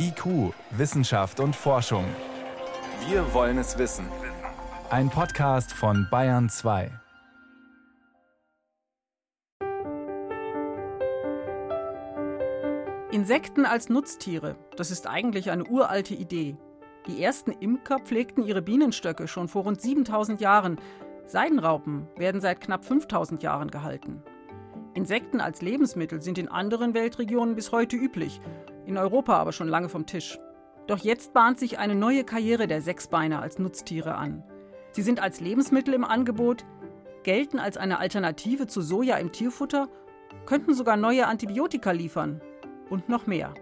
IQ, Wissenschaft und Forschung. Wir wollen es wissen. Ein Podcast von Bayern 2. Insekten als Nutztiere, das ist eigentlich eine uralte Idee. Die ersten Imker pflegten ihre Bienenstöcke schon vor rund 7000 Jahren. Seidenraupen werden seit knapp 5000 Jahren gehalten. Insekten als Lebensmittel sind in anderen Weltregionen bis heute üblich, in Europa aber schon lange vom Tisch. Doch jetzt bahnt sich eine neue Karriere der Sechsbeiner als Nutztiere an. Sie sind als Lebensmittel im Angebot, gelten als eine Alternative zu Soja im Tierfutter, könnten sogar neue Antibiotika liefern und noch mehr.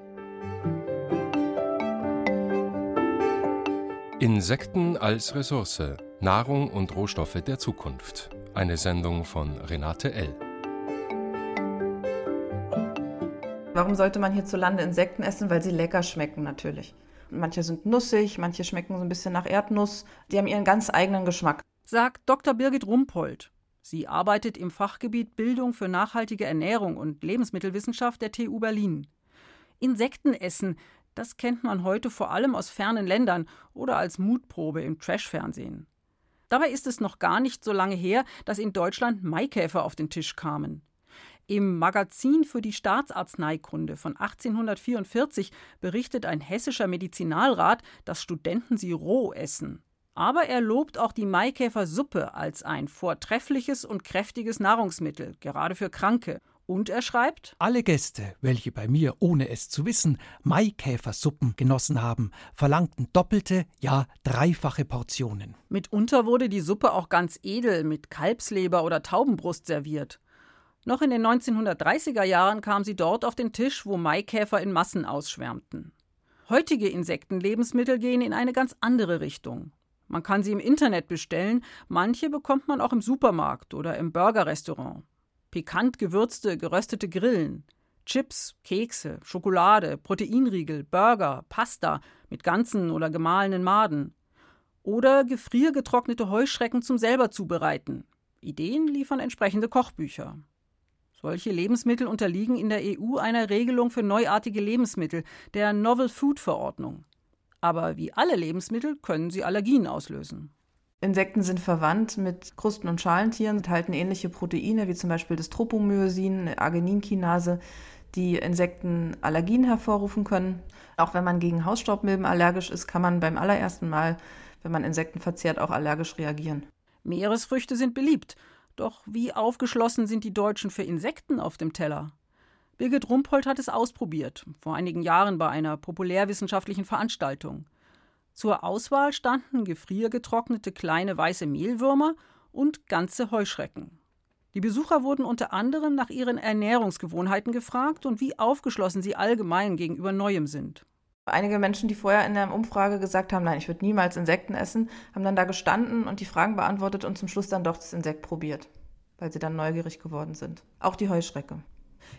Insekten als Ressource, Nahrung und Rohstoffe der Zukunft. Eine Sendung von Renate L. Warum sollte man hierzulande Insekten essen? Weil sie lecker schmecken natürlich. Manche sind nussig, manche schmecken so ein bisschen nach Erdnuss. Die haben ihren ganz eigenen Geschmack. Sagt Dr. Birgit Rumpold. Sie arbeitet im Fachgebiet Bildung für nachhaltige Ernährung und Lebensmittelwissenschaft der TU Berlin. Insektenessen, das kennt man heute vor allem aus fernen Ländern oder als Mutprobe im Trashfernsehen. Dabei ist es noch gar nicht so lange her, dass in Deutschland Maikäfer auf den Tisch kamen. Im Magazin für die Staatsarzneikunde von 1844 berichtet ein hessischer Medizinalrat, dass Studenten sie roh essen. Aber er lobt auch die Maikäfersuppe als ein vortreffliches und kräftiges Nahrungsmittel, gerade für Kranke. Und er schreibt: Alle Gäste, welche bei mir, ohne es zu wissen, Maikäfersuppen genossen haben, verlangten doppelte, ja dreifache Portionen. Mitunter wurde die Suppe auch ganz edel mit Kalbsleber oder Taubenbrust serviert. Noch in den 1930er Jahren kam sie dort auf den Tisch, wo Maikäfer in Massen ausschwärmten. Heutige Insektenlebensmittel gehen in eine ganz andere Richtung. Man kann sie im Internet bestellen, manche bekommt man auch im Supermarkt oder im Burgerrestaurant. Pikant gewürzte, geröstete Grillen, Chips, Kekse, Schokolade, Proteinriegel, Burger, Pasta mit ganzen oder gemahlenen Maden. Oder gefriergetrocknete Heuschrecken zum selber zubereiten. Ideen liefern entsprechende Kochbücher. Solche Lebensmittel unterliegen in der EU einer Regelung für neuartige Lebensmittel, der Novel Food Verordnung. Aber wie alle Lebensmittel können sie Allergien auslösen. Insekten sind verwandt mit Krusten- und Schalentieren, enthalten ähnliche Proteine wie zum Beispiel das Tropomyosin, Argininkinase, die Insekten Allergien hervorrufen können. Auch wenn man gegen Hausstaubmilben allergisch ist, kann man beim allerersten Mal, wenn man Insekten verzehrt, auch allergisch reagieren. Meeresfrüchte sind beliebt doch wie aufgeschlossen sind die Deutschen für Insekten auf dem Teller? Birgit Rumpold hat es ausprobiert, vor einigen Jahren bei einer populärwissenschaftlichen Veranstaltung. Zur Auswahl standen gefriergetrocknete kleine weiße Mehlwürmer und ganze Heuschrecken. Die Besucher wurden unter anderem nach ihren Ernährungsgewohnheiten gefragt und wie aufgeschlossen sie allgemein gegenüber Neuem sind. Einige Menschen, die vorher in der Umfrage gesagt haben, nein, ich würde niemals Insekten essen, haben dann da gestanden und die Fragen beantwortet und zum Schluss dann doch das Insekt probiert, weil sie dann neugierig geworden sind. Auch die Heuschrecke.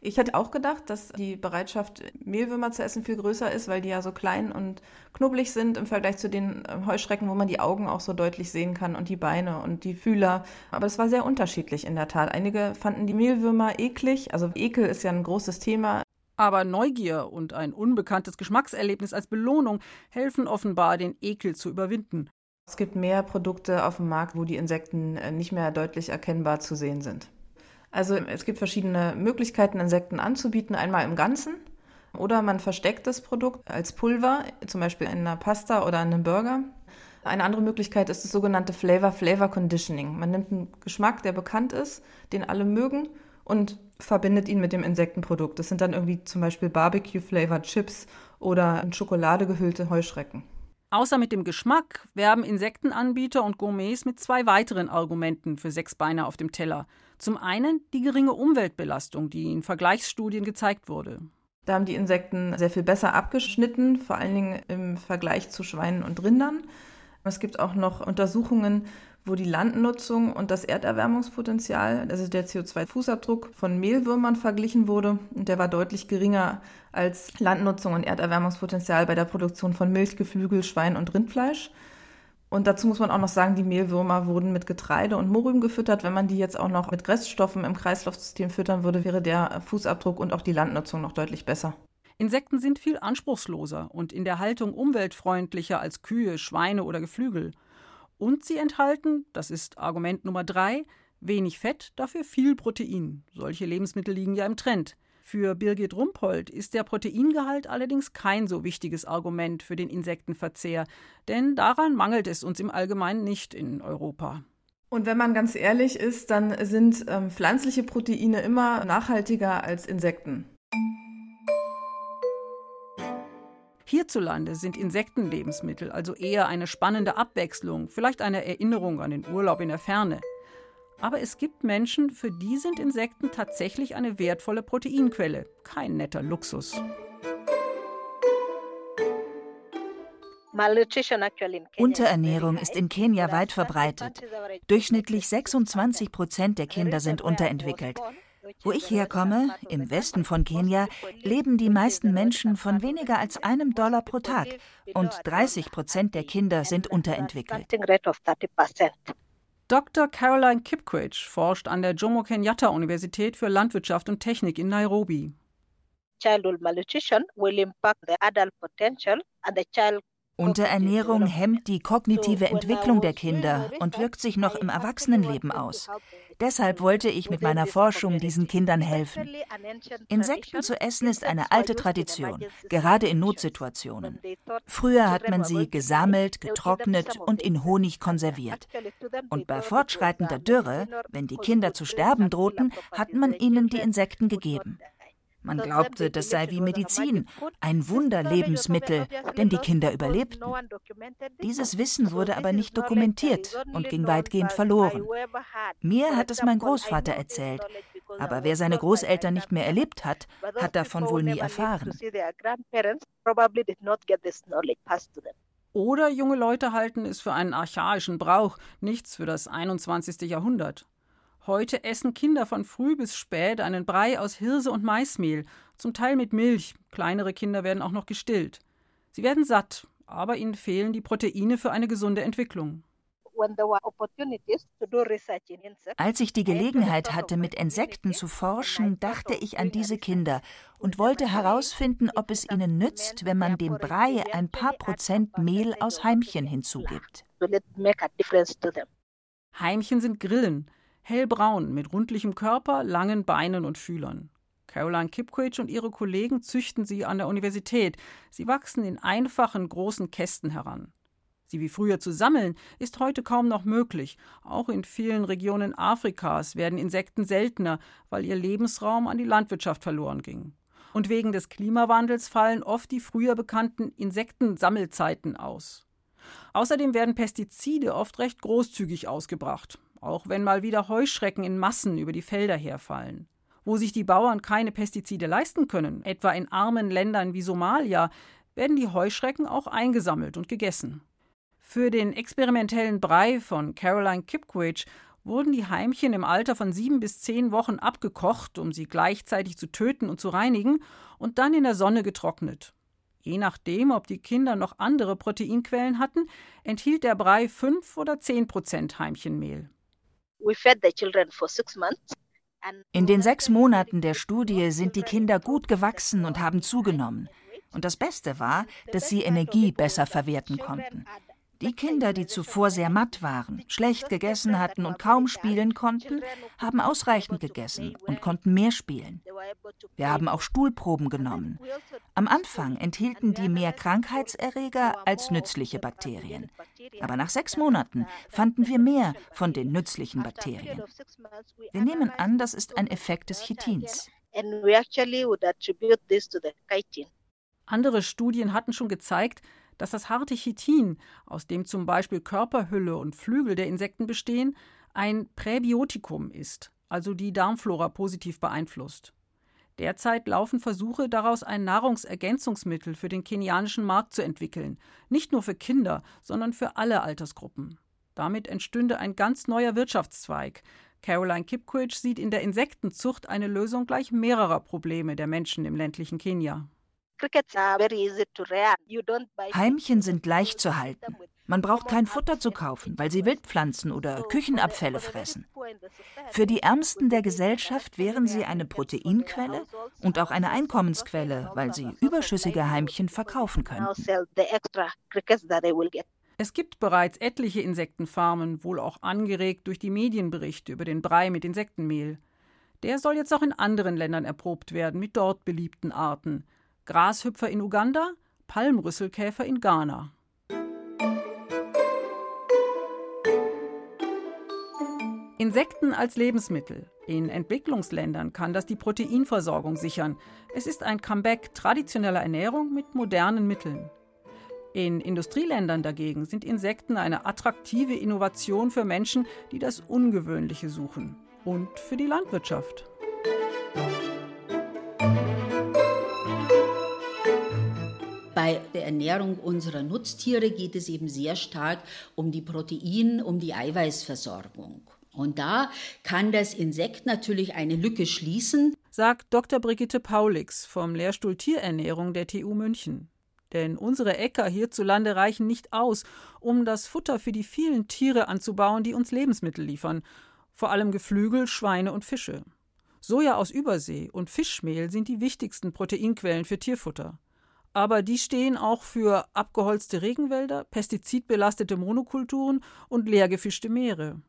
Ich hätte auch gedacht, dass die Bereitschaft, Mehlwürmer zu essen, viel größer ist, weil die ja so klein und knubbelig sind im Vergleich zu den ähm, Heuschrecken, wo man die Augen auch so deutlich sehen kann und die Beine und die Fühler. Aber es war sehr unterschiedlich in der Tat. Einige fanden die Mehlwürmer eklig. Also Ekel ist ja ein großes Thema aber Neugier und ein unbekanntes Geschmackserlebnis als Belohnung helfen offenbar, den Ekel zu überwinden. Es gibt mehr Produkte auf dem Markt, wo die Insekten äh, nicht mehr deutlich erkennbar zu sehen sind. Also es gibt verschiedene Möglichkeiten, Insekten anzubieten. Einmal im Ganzen oder man versteckt das Produkt als Pulver, zum Beispiel in einer Pasta oder in einem Burger. Eine andere Möglichkeit ist das sogenannte Flavor-Flavor Conditioning. Man nimmt einen Geschmack, der bekannt ist, den alle mögen und verbindet ihn mit dem Insektenprodukt. Das sind dann irgendwie zum Beispiel Barbecue-Flavored Chips oder in Schokolade gehüllte Heuschrecken. Außer mit dem Geschmack werben Insektenanbieter und Gourmets mit zwei weiteren Argumenten für Sechsbeine auf dem Teller. Zum einen die geringe Umweltbelastung, die in Vergleichsstudien gezeigt wurde. Da haben die Insekten sehr viel besser abgeschnitten, vor allen Dingen im Vergleich zu Schweinen und Rindern. Es gibt auch noch Untersuchungen, wo die Landnutzung und das Erderwärmungspotenzial, also der CO2-Fußabdruck von Mehlwürmern verglichen wurde. Und der war deutlich geringer als Landnutzung und Erderwärmungspotenzial bei der Produktion von Milch, Geflügel, Schwein und Rindfleisch. Und dazu muss man auch noch sagen, die Mehlwürmer wurden mit Getreide und Mohrrüben gefüttert. Wenn man die jetzt auch noch mit Reststoffen im Kreislaufsystem füttern würde, wäre der Fußabdruck und auch die Landnutzung noch deutlich besser. Insekten sind viel anspruchsloser und in der Haltung umweltfreundlicher als Kühe, Schweine oder Geflügel. Und sie enthalten, das ist Argument Nummer drei, wenig Fett, dafür viel Protein. Solche Lebensmittel liegen ja im Trend. Für Birgit Rumpold ist der Proteingehalt allerdings kein so wichtiges Argument für den Insektenverzehr, denn daran mangelt es uns im Allgemeinen nicht in Europa. Und wenn man ganz ehrlich ist, dann sind ähm, pflanzliche Proteine immer nachhaltiger als Insekten. Hierzulande sind Insektenlebensmittel also eher eine spannende Abwechslung, vielleicht eine Erinnerung an den Urlaub in der Ferne. Aber es gibt Menschen, für die sind Insekten tatsächlich eine wertvolle Proteinquelle. Kein netter Luxus. Unterernährung ist in Kenia weit verbreitet. Durchschnittlich 26 Prozent der Kinder sind unterentwickelt. Wo ich herkomme, im Westen von Kenia, leben die meisten Menschen von weniger als einem Dollar pro Tag und 30 Prozent der Kinder sind unterentwickelt. Dr. Caroline Kipquich forscht an der Jomo Kenyatta Universität für Landwirtschaft und Technik in Nairobi. Childhood malnutrition will impact the adult potential and the child Unterernährung hemmt die kognitive Entwicklung der Kinder und wirkt sich noch im Erwachsenenleben aus. Deshalb wollte ich mit meiner Forschung diesen Kindern helfen. Insekten zu essen ist eine alte Tradition, gerade in Notsituationen. Früher hat man sie gesammelt, getrocknet und in Honig konserviert. Und bei fortschreitender Dürre, wenn die Kinder zu sterben drohten, hat man ihnen die Insekten gegeben. Man glaubte, das sei wie Medizin, ein Wunderlebensmittel, denn die Kinder überlebten. Dieses Wissen wurde aber nicht dokumentiert und ging weitgehend verloren. Mir hat es mein Großvater erzählt, aber wer seine Großeltern nicht mehr erlebt hat, hat davon wohl nie erfahren. Oder junge Leute halten es für einen archaischen Brauch, nichts für das 21. Jahrhundert. Heute essen Kinder von früh bis spät einen Brei aus Hirse und Maismehl, zum Teil mit Milch. Kleinere Kinder werden auch noch gestillt. Sie werden satt, aber ihnen fehlen die Proteine für eine gesunde Entwicklung. Als ich die Gelegenheit hatte, mit Insekten zu forschen, dachte ich an diese Kinder und wollte herausfinden, ob es ihnen nützt, wenn man dem Brei ein paar Prozent Mehl aus Heimchen hinzugibt. Heimchen sind Grillen, hellbraun mit rundlichem Körper, langen Beinen und Fühlern. Caroline Kipquich und ihre Kollegen züchten sie an der Universität. Sie wachsen in einfachen, großen Kästen heran. Sie wie früher zu sammeln, ist heute kaum noch möglich. Auch in vielen Regionen Afrikas werden Insekten seltener, weil ihr Lebensraum an die Landwirtschaft verloren ging. Und wegen des Klimawandels fallen oft die früher bekannten Insektensammelzeiten aus. Außerdem werden Pestizide oft recht großzügig ausgebracht auch wenn mal wieder Heuschrecken in Massen über die Felder herfallen. Wo sich die Bauern keine Pestizide leisten können, etwa in armen Ländern wie Somalia, werden die Heuschrecken auch eingesammelt und gegessen. Für den experimentellen Brei von Caroline Kipquich wurden die Heimchen im Alter von sieben bis zehn Wochen abgekocht, um sie gleichzeitig zu töten und zu reinigen, und dann in der Sonne getrocknet. Je nachdem, ob die Kinder noch andere Proteinquellen hatten, enthielt der Brei fünf oder zehn Prozent Heimchenmehl. In den sechs Monaten der Studie sind die Kinder gut gewachsen und haben zugenommen. Und das Beste war, dass sie Energie besser verwerten konnten. Die Kinder, die zuvor sehr matt waren, schlecht gegessen hatten und kaum spielen konnten, haben ausreichend gegessen und konnten mehr spielen. Wir haben auch Stuhlproben genommen. Am Anfang enthielten die mehr Krankheitserreger als nützliche Bakterien. Aber nach sechs Monaten fanden wir mehr von den nützlichen Bakterien. Wir nehmen an, das ist ein Effekt des Chitins. Andere Studien hatten schon gezeigt, dass das harte Chitin, aus dem zum Beispiel Körperhülle und Flügel der Insekten bestehen, ein Präbiotikum ist, also die Darmflora positiv beeinflusst. Derzeit laufen Versuche, daraus ein Nahrungsergänzungsmittel für den kenianischen Markt zu entwickeln, nicht nur für Kinder, sondern für alle Altersgruppen. Damit entstünde ein ganz neuer Wirtschaftszweig. Caroline Kipquich sieht in der Insektenzucht eine Lösung gleich mehrerer Probleme der Menschen im ländlichen Kenia. Heimchen sind leicht zu halten. Man braucht kein Futter zu kaufen, weil sie Wildpflanzen oder Küchenabfälle fressen. Für die Ärmsten der Gesellschaft wären sie eine Proteinquelle und auch eine Einkommensquelle, weil sie überschüssige Heimchen verkaufen könnten. Es gibt bereits etliche Insektenfarmen, wohl auch angeregt durch die Medienberichte über den Brei mit Insektenmehl. Der soll jetzt auch in anderen Ländern erprobt werden mit dort beliebten Arten. Grashüpfer in Uganda, Palmrüsselkäfer in Ghana. Insekten als Lebensmittel. In Entwicklungsländern kann das die Proteinversorgung sichern. Es ist ein Comeback traditioneller Ernährung mit modernen Mitteln. In Industrieländern dagegen sind Insekten eine attraktive Innovation für Menschen, die das Ungewöhnliche suchen. Und für die Landwirtschaft. Ernährung unserer Nutztiere geht es eben sehr stark um die Protein-, um die Eiweißversorgung. Und da kann das Insekt natürlich eine Lücke schließen, sagt Dr. Brigitte Paulix vom Lehrstuhl Tierernährung der TU München. Denn unsere Äcker hierzulande reichen nicht aus, um das Futter für die vielen Tiere anzubauen, die uns Lebensmittel liefern, vor allem Geflügel, Schweine und Fische. Soja aus Übersee und Fischmehl sind die wichtigsten Proteinquellen für Tierfutter. Aber die stehen auch für abgeholzte Regenwälder, pestizidbelastete Monokulturen und leergefischte Meere.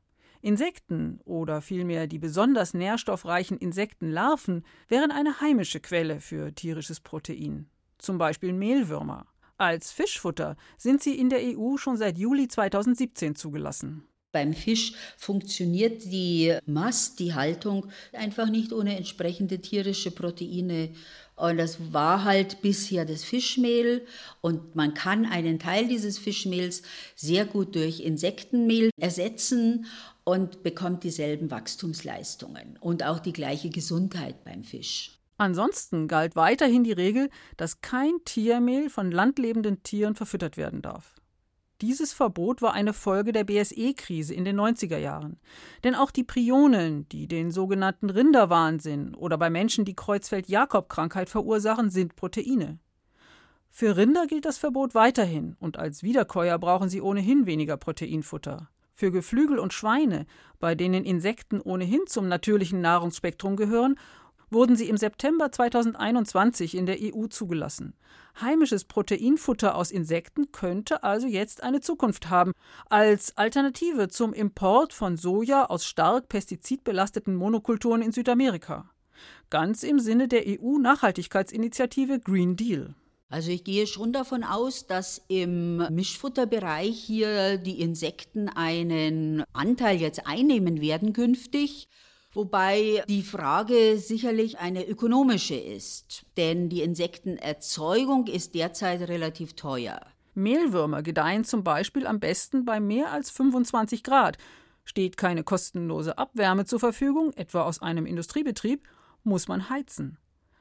Insekten oder vielmehr die besonders nährstoffreichen Insektenlarven wären eine heimische Quelle für tierisches Protein, zum Beispiel Mehlwürmer. Als Fischfutter sind sie in der EU schon seit Juli 2017 zugelassen. Beim Fisch funktioniert die Mast, die Haltung, einfach nicht ohne entsprechende tierische Proteine. Und das war halt bisher das Fischmehl. Und man kann einen Teil dieses Fischmehls sehr gut durch Insektenmehl ersetzen und bekommt dieselben Wachstumsleistungen und auch die gleiche Gesundheit beim Fisch. Ansonsten galt weiterhin die Regel, dass kein Tiermehl von landlebenden Tieren verfüttert werden darf. Dieses Verbot war eine Folge der BSE-Krise in den 90er Jahren. Denn auch die Prionen, die den sogenannten Rinderwahnsinn oder bei Menschen die Kreuzfeld-Jakob-Krankheit verursachen, sind Proteine. Für Rinder gilt das Verbot weiterhin und als Wiederkäuer brauchen sie ohnehin weniger Proteinfutter. Für Geflügel und Schweine, bei denen Insekten ohnehin zum natürlichen Nahrungsspektrum gehören, wurden sie im September 2021 in der EU zugelassen. Heimisches Proteinfutter aus Insekten könnte also jetzt eine Zukunft haben, als Alternative zum Import von Soja aus stark pestizidbelasteten Monokulturen in Südamerika. Ganz im Sinne der EU-Nachhaltigkeitsinitiative Green Deal. Also ich gehe schon davon aus, dass im Mischfutterbereich hier die Insekten einen Anteil jetzt einnehmen werden künftig. Wobei die Frage sicherlich eine ökonomische ist, denn die Insektenerzeugung ist derzeit relativ teuer. Mehlwürmer gedeihen zum Beispiel am besten bei mehr als 25 Grad. Steht keine kostenlose Abwärme zur Verfügung, etwa aus einem Industriebetrieb, muss man heizen.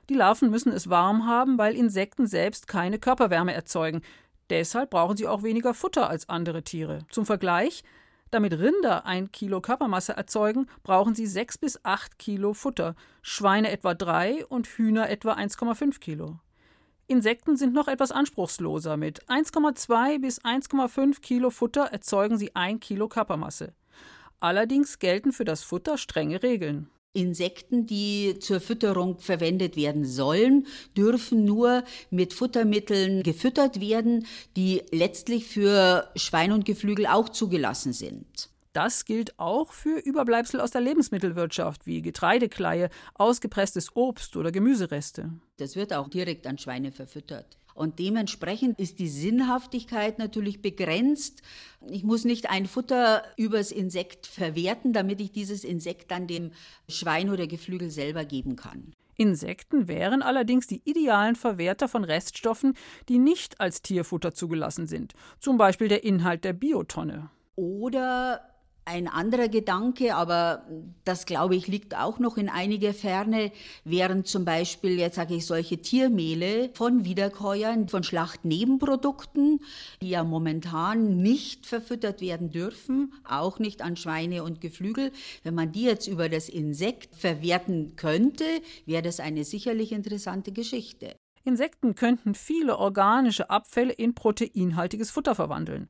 Die Larven müssen es warm haben, weil Insekten selbst keine Körperwärme erzeugen. Deshalb brauchen sie auch weniger Futter als andere Tiere. Zum Vergleich, damit Rinder ein Kilo Körpermasse erzeugen, brauchen sie sechs bis acht Kilo Futter, Schweine etwa drei und Hühner etwa 1,5 Kilo. Insekten sind noch etwas anspruchsloser. Mit 1,2 bis 1,5 Kilo Futter erzeugen sie ein Kilo Körpermasse. Allerdings gelten für das Futter strenge Regeln. Insekten, die zur Fütterung verwendet werden sollen, dürfen nur mit Futtermitteln gefüttert werden, die letztlich für Schwein und Geflügel auch zugelassen sind. Das gilt auch für Überbleibsel aus der Lebensmittelwirtschaft wie Getreidekleie, ausgepresstes Obst oder Gemüsereste. Das wird auch direkt an Schweine verfüttert. Und dementsprechend ist die Sinnhaftigkeit natürlich begrenzt. Ich muss nicht ein Futter übers Insekt verwerten, damit ich dieses Insekt dann dem Schwein oder Geflügel selber geben kann. Insekten wären allerdings die idealen Verwerter von Reststoffen, die nicht als Tierfutter zugelassen sind, zum Beispiel der Inhalt der Biotonne. Oder ein anderer Gedanke, aber das glaube ich liegt auch noch in einiger Ferne, wären zum Beispiel, jetzt sage ich, solche Tiermehle von Wiederkäuern, von Schlachtnebenprodukten, die ja momentan nicht verfüttert werden dürfen, auch nicht an Schweine und Geflügel. Wenn man die jetzt über das Insekt verwerten könnte, wäre das eine sicherlich interessante Geschichte. Insekten könnten viele organische Abfälle in proteinhaltiges Futter verwandeln.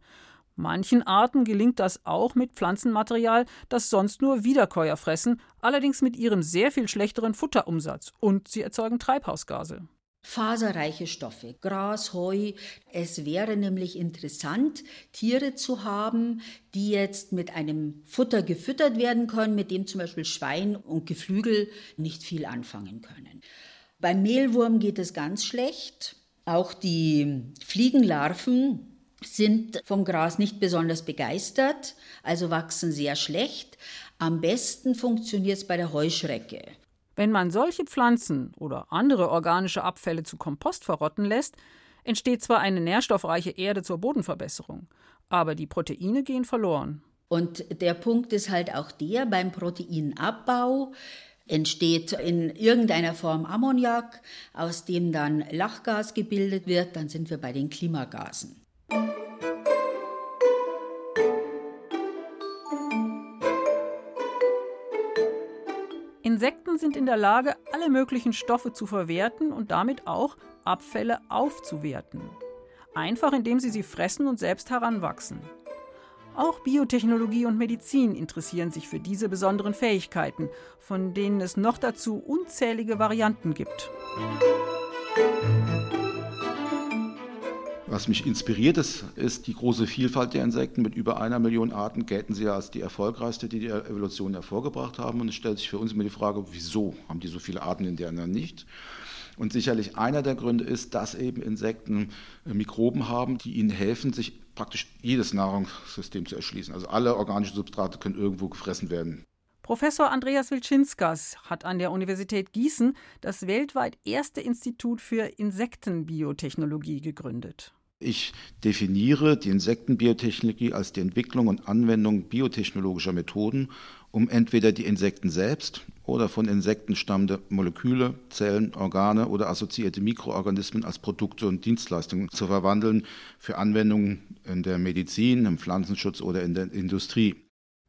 Manchen Arten gelingt das auch mit Pflanzenmaterial, das sonst nur Wiederkäuer fressen, allerdings mit ihrem sehr viel schlechteren Futterumsatz und sie erzeugen Treibhausgase faserreiche Stoffe, Gras, Heu. Es wäre nämlich interessant, Tiere zu haben, die jetzt mit einem Futter gefüttert werden können, mit dem zum Beispiel Schwein und Geflügel nicht viel anfangen können. Beim Mehlwurm geht es ganz schlecht. Auch die Fliegenlarven sind vom Gras nicht besonders begeistert, also wachsen sehr schlecht. Am besten funktioniert es bei der Heuschrecke. Wenn man solche Pflanzen oder andere organische Abfälle zu Kompost verrotten lässt, entsteht zwar eine nährstoffreiche Erde zur Bodenverbesserung, aber die Proteine gehen verloren. Und der Punkt ist halt auch der, beim Proteinabbau entsteht in irgendeiner Form Ammoniak, aus dem dann Lachgas gebildet wird, dann sind wir bei den Klimagasen. Insekten sind in der Lage, alle möglichen Stoffe zu verwerten und damit auch Abfälle aufzuwerten. Einfach indem sie sie fressen und selbst heranwachsen. Auch Biotechnologie und Medizin interessieren sich für diese besonderen Fähigkeiten, von denen es noch dazu unzählige Varianten gibt. Was mich inspiriert, ist, ist die große Vielfalt der Insekten. Mit über einer Million Arten gelten sie als die erfolgreichste, die die Evolution hervorgebracht haben. Und es stellt sich für uns immer die Frage, wieso haben die so viele Arten, in der anderen nicht? Und sicherlich einer der Gründe ist, dass eben Insekten äh, Mikroben haben, die ihnen helfen, sich praktisch jedes Nahrungssystem zu erschließen. Also alle organischen Substrate können irgendwo gefressen werden. Professor Andreas Wilczynskas hat an der Universität Gießen das weltweit erste Institut für Insektenbiotechnologie gegründet. Ich definiere die Insektenbiotechnologie als die Entwicklung und Anwendung biotechnologischer Methoden, um entweder die Insekten selbst oder von Insekten stammende Moleküle, Zellen, Organe oder assoziierte Mikroorganismen als Produkte und Dienstleistungen zu verwandeln für Anwendungen in der Medizin, im Pflanzenschutz oder in der Industrie.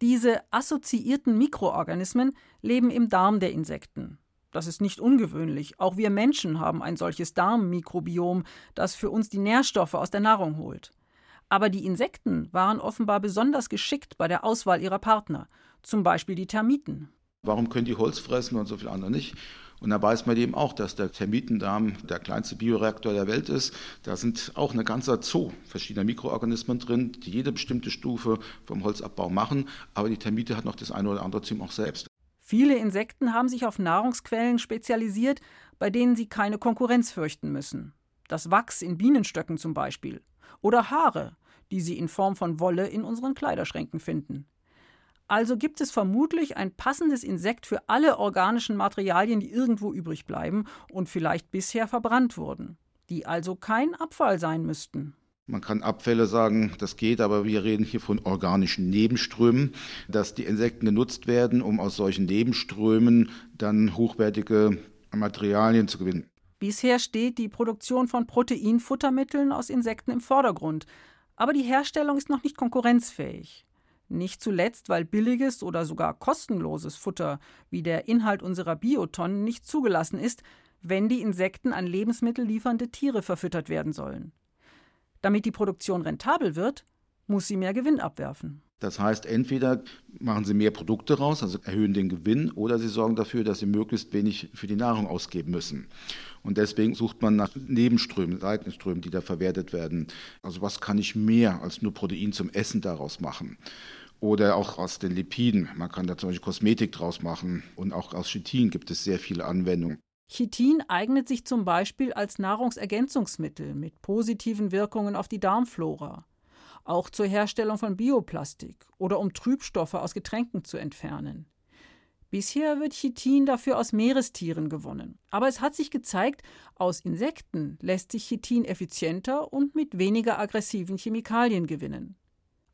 Diese assoziierten Mikroorganismen leben im Darm der Insekten. Das ist nicht ungewöhnlich. Auch wir Menschen haben ein solches Darmmikrobiom, das für uns die Nährstoffe aus der Nahrung holt. Aber die Insekten waren offenbar besonders geschickt bei der Auswahl ihrer Partner, zum Beispiel die Termiten. Warum können die Holz fressen und so viele andere nicht? Und da weiß man eben auch, dass der Termitendarm der kleinste Bioreaktor der Welt ist. Da sind auch eine ganze Zoo verschiedener Mikroorganismen drin, die jede bestimmte Stufe vom Holzabbau machen. Aber die Termite hat noch das eine oder andere Team auch selbst. Viele Insekten haben sich auf Nahrungsquellen spezialisiert, bei denen sie keine Konkurrenz fürchten müssen. Das Wachs in Bienenstöcken zum Beispiel. Oder Haare, die sie in Form von Wolle in unseren Kleiderschränken finden. Also gibt es vermutlich ein passendes Insekt für alle organischen Materialien, die irgendwo übrig bleiben und vielleicht bisher verbrannt wurden, die also kein Abfall sein müssten. Man kann Abfälle sagen, das geht, aber wir reden hier von organischen Nebenströmen, dass die Insekten genutzt werden, um aus solchen Nebenströmen dann hochwertige Materialien zu gewinnen. Bisher steht die Produktion von Proteinfuttermitteln aus Insekten im Vordergrund, aber die Herstellung ist noch nicht konkurrenzfähig. Nicht zuletzt, weil billiges oder sogar kostenloses Futter wie der Inhalt unserer Biotonnen nicht zugelassen ist, wenn die Insekten an Lebensmittel liefernde Tiere verfüttert werden sollen. Damit die Produktion rentabel wird, muss sie mehr Gewinn abwerfen. Das heißt, entweder machen sie mehr Produkte raus, also erhöhen den Gewinn, oder sie sorgen dafür, dass sie möglichst wenig für die Nahrung ausgeben müssen. Und deswegen sucht man nach Nebenströmen, Seitenströmen, die da verwertet werden. Also was kann ich mehr als nur Protein zum Essen daraus machen? Oder auch aus den Lipiden. Man kann da zum Beispiel Kosmetik draus machen. Und auch aus Chitin gibt es sehr viele Anwendungen. Chitin eignet sich zum Beispiel als Nahrungsergänzungsmittel mit positiven Wirkungen auf die Darmflora, auch zur Herstellung von Bioplastik oder um Trübstoffe aus Getränken zu entfernen. Bisher wird Chitin dafür aus Meerestieren gewonnen. Aber es hat sich gezeigt, aus Insekten lässt sich Chitin effizienter und mit weniger aggressiven Chemikalien gewinnen.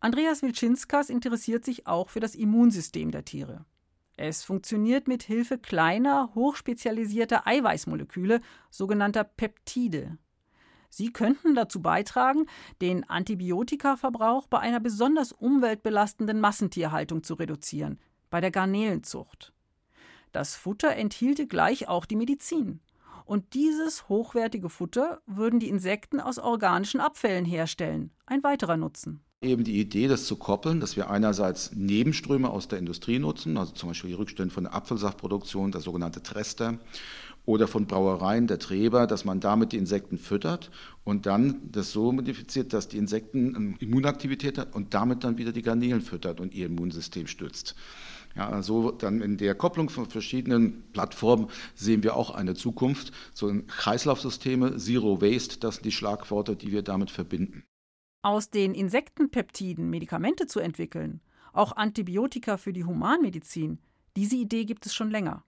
Andreas Wilczynskas interessiert sich auch für das Immunsystem der Tiere. Es funktioniert mit Hilfe kleiner, hochspezialisierter Eiweißmoleküle, sogenannter Peptide. Sie könnten dazu beitragen, den Antibiotikaverbrauch bei einer besonders umweltbelastenden Massentierhaltung zu reduzieren, bei der Garnelenzucht. Das Futter enthielte gleich auch die Medizin. Und dieses hochwertige Futter würden die Insekten aus organischen Abfällen herstellen, ein weiterer Nutzen. Eben die Idee, das zu koppeln, dass wir einerseits Nebenströme aus der Industrie nutzen, also zum Beispiel die Rückstände von der Apfelsaftproduktion, der sogenannte Trester, oder von Brauereien, der Treber, dass man damit die Insekten füttert und dann das so modifiziert, dass die Insekten Immunaktivität hat und damit dann wieder die Garnelen füttert und ihr Immunsystem stützt. Ja, also dann in der Kopplung von verschiedenen Plattformen sehen wir auch eine Zukunft. So Kreislaufsysteme, Zero Waste, das sind die Schlagworte, die wir damit verbinden. Aus den Insektenpeptiden Medikamente zu entwickeln, auch Antibiotika für die Humanmedizin, diese Idee gibt es schon länger.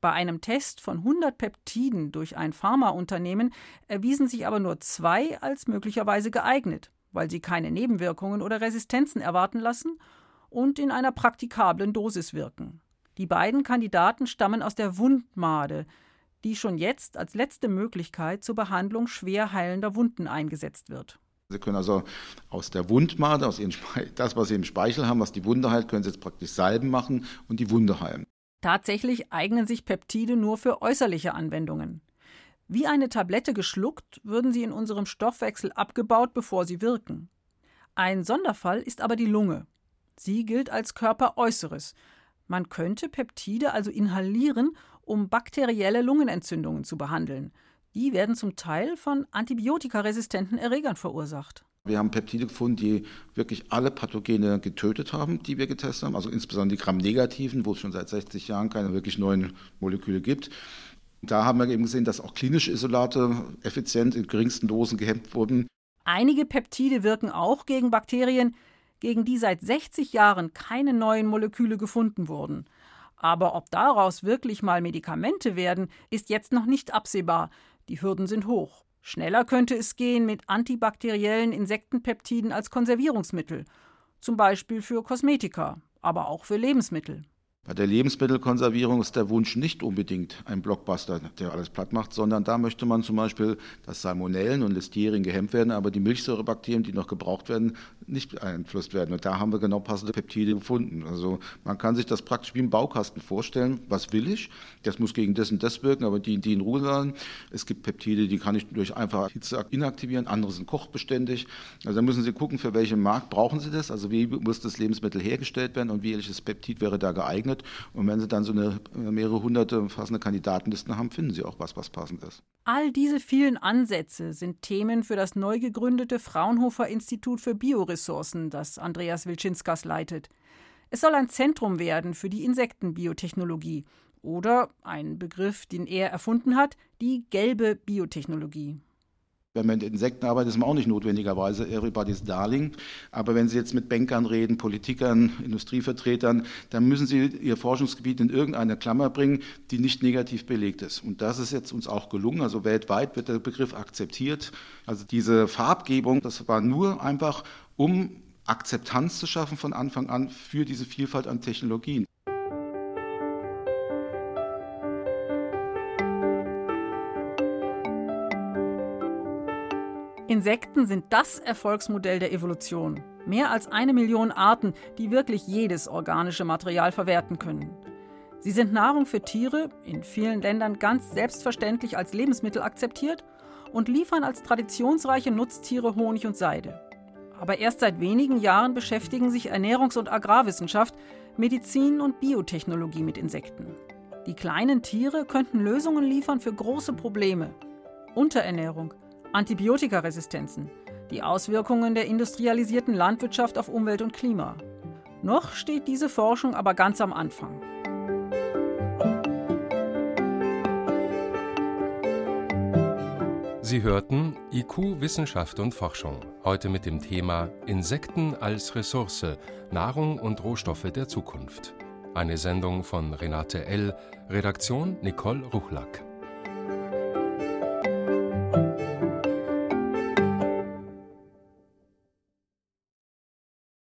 Bei einem Test von 100 Peptiden durch ein Pharmaunternehmen erwiesen sich aber nur zwei als möglicherweise geeignet, weil sie keine Nebenwirkungen oder Resistenzen erwarten lassen und in einer praktikablen Dosis wirken. Die beiden Kandidaten stammen aus der Wundmade, die schon jetzt als letzte Möglichkeit zur Behandlung schwer heilender Wunden eingesetzt wird. Sie können also aus der Wundmade, aus ihren das, was Sie im Speichel haben, was die Wunde heilt, können Sie jetzt praktisch Salben machen und die Wunde heilen. Tatsächlich eignen sich Peptide nur für äußerliche Anwendungen. Wie eine Tablette geschluckt, würden sie in unserem Stoffwechsel abgebaut, bevor sie wirken. Ein Sonderfall ist aber die Lunge. Sie gilt als Körperäußeres. Man könnte Peptide also inhalieren, um bakterielle Lungenentzündungen zu behandeln. Die werden zum Teil von antibiotikaresistenten Erregern verursacht. Wir haben Peptide gefunden, die wirklich alle Pathogene getötet haben, die wir getestet haben, also insbesondere die Gram-negativen, wo es schon seit 60 Jahren keine wirklich neuen Moleküle gibt. Da haben wir eben gesehen, dass auch klinische Isolate effizient in geringsten Dosen gehemmt wurden. Einige Peptide wirken auch gegen Bakterien, gegen die seit 60 Jahren keine neuen Moleküle gefunden wurden. Aber ob daraus wirklich mal Medikamente werden, ist jetzt noch nicht absehbar. Die Hürden sind hoch. Schneller könnte es gehen mit antibakteriellen Insektenpeptiden als Konservierungsmittel, zum Beispiel für Kosmetika, aber auch für Lebensmittel. Bei der Lebensmittelkonservierung ist der Wunsch nicht unbedingt ein Blockbuster, der alles platt macht, sondern da möchte man zum Beispiel, dass Salmonellen und Listerien gehemmt werden, aber die Milchsäurebakterien, die noch gebraucht werden, nicht beeinflusst werden. Und da haben wir genau passende Peptide gefunden. Also man kann sich das praktisch wie im Baukasten vorstellen. Was will ich? Das muss gegen das und das wirken, aber die, die in Ruhe lassen. Es gibt Peptide, die kann ich durch einfache Hitze inaktivieren, andere sind kochbeständig. Also da müssen Sie gucken, für welchen Markt brauchen Sie das, also wie muss das Lebensmittel hergestellt werden und welches Peptid wäre da geeignet geeignet. Und wenn Sie dann so eine mehrere hunderte umfassende Kandidatenlisten haben, finden Sie auch was, was passend ist. All diese vielen Ansätze sind Themen für das neu gegründete Fraunhofer Institut für Bioressourcen, das Andreas Wilczynskas leitet. Es soll ein Zentrum werden für die Insektenbiotechnologie oder ein Begriff, den er erfunden hat, die gelbe Biotechnologie. Wenn man mit Insekten arbeitet, ist man auch nicht notwendigerweise everybody's darling. Aber wenn Sie jetzt mit Bankern reden, Politikern, Industrievertretern, dann müssen Sie Ihr Forschungsgebiet in irgendeine Klammer bringen, die nicht negativ belegt ist. Und das ist jetzt uns auch gelungen. Also weltweit wird der Begriff akzeptiert. Also diese Farbgebung, das war nur einfach, um Akzeptanz zu schaffen von Anfang an für diese Vielfalt an Technologien. Insekten sind das Erfolgsmodell der Evolution. Mehr als eine Million Arten, die wirklich jedes organische Material verwerten können. Sie sind Nahrung für Tiere, in vielen Ländern ganz selbstverständlich als Lebensmittel akzeptiert und liefern als traditionsreiche Nutztiere Honig und Seide. Aber erst seit wenigen Jahren beschäftigen sich Ernährungs- und Agrarwissenschaft, Medizin und Biotechnologie mit Insekten. Die kleinen Tiere könnten Lösungen liefern für große Probleme. Unterernährung, Antibiotikaresistenzen, die Auswirkungen der industrialisierten Landwirtschaft auf Umwelt und Klima. Noch steht diese Forschung aber ganz am Anfang. Sie hörten IQ Wissenschaft und Forschung. Heute mit dem Thema Insekten als Ressource, Nahrung und Rohstoffe der Zukunft. Eine Sendung von Renate L., Redaktion Nicole Ruchlack.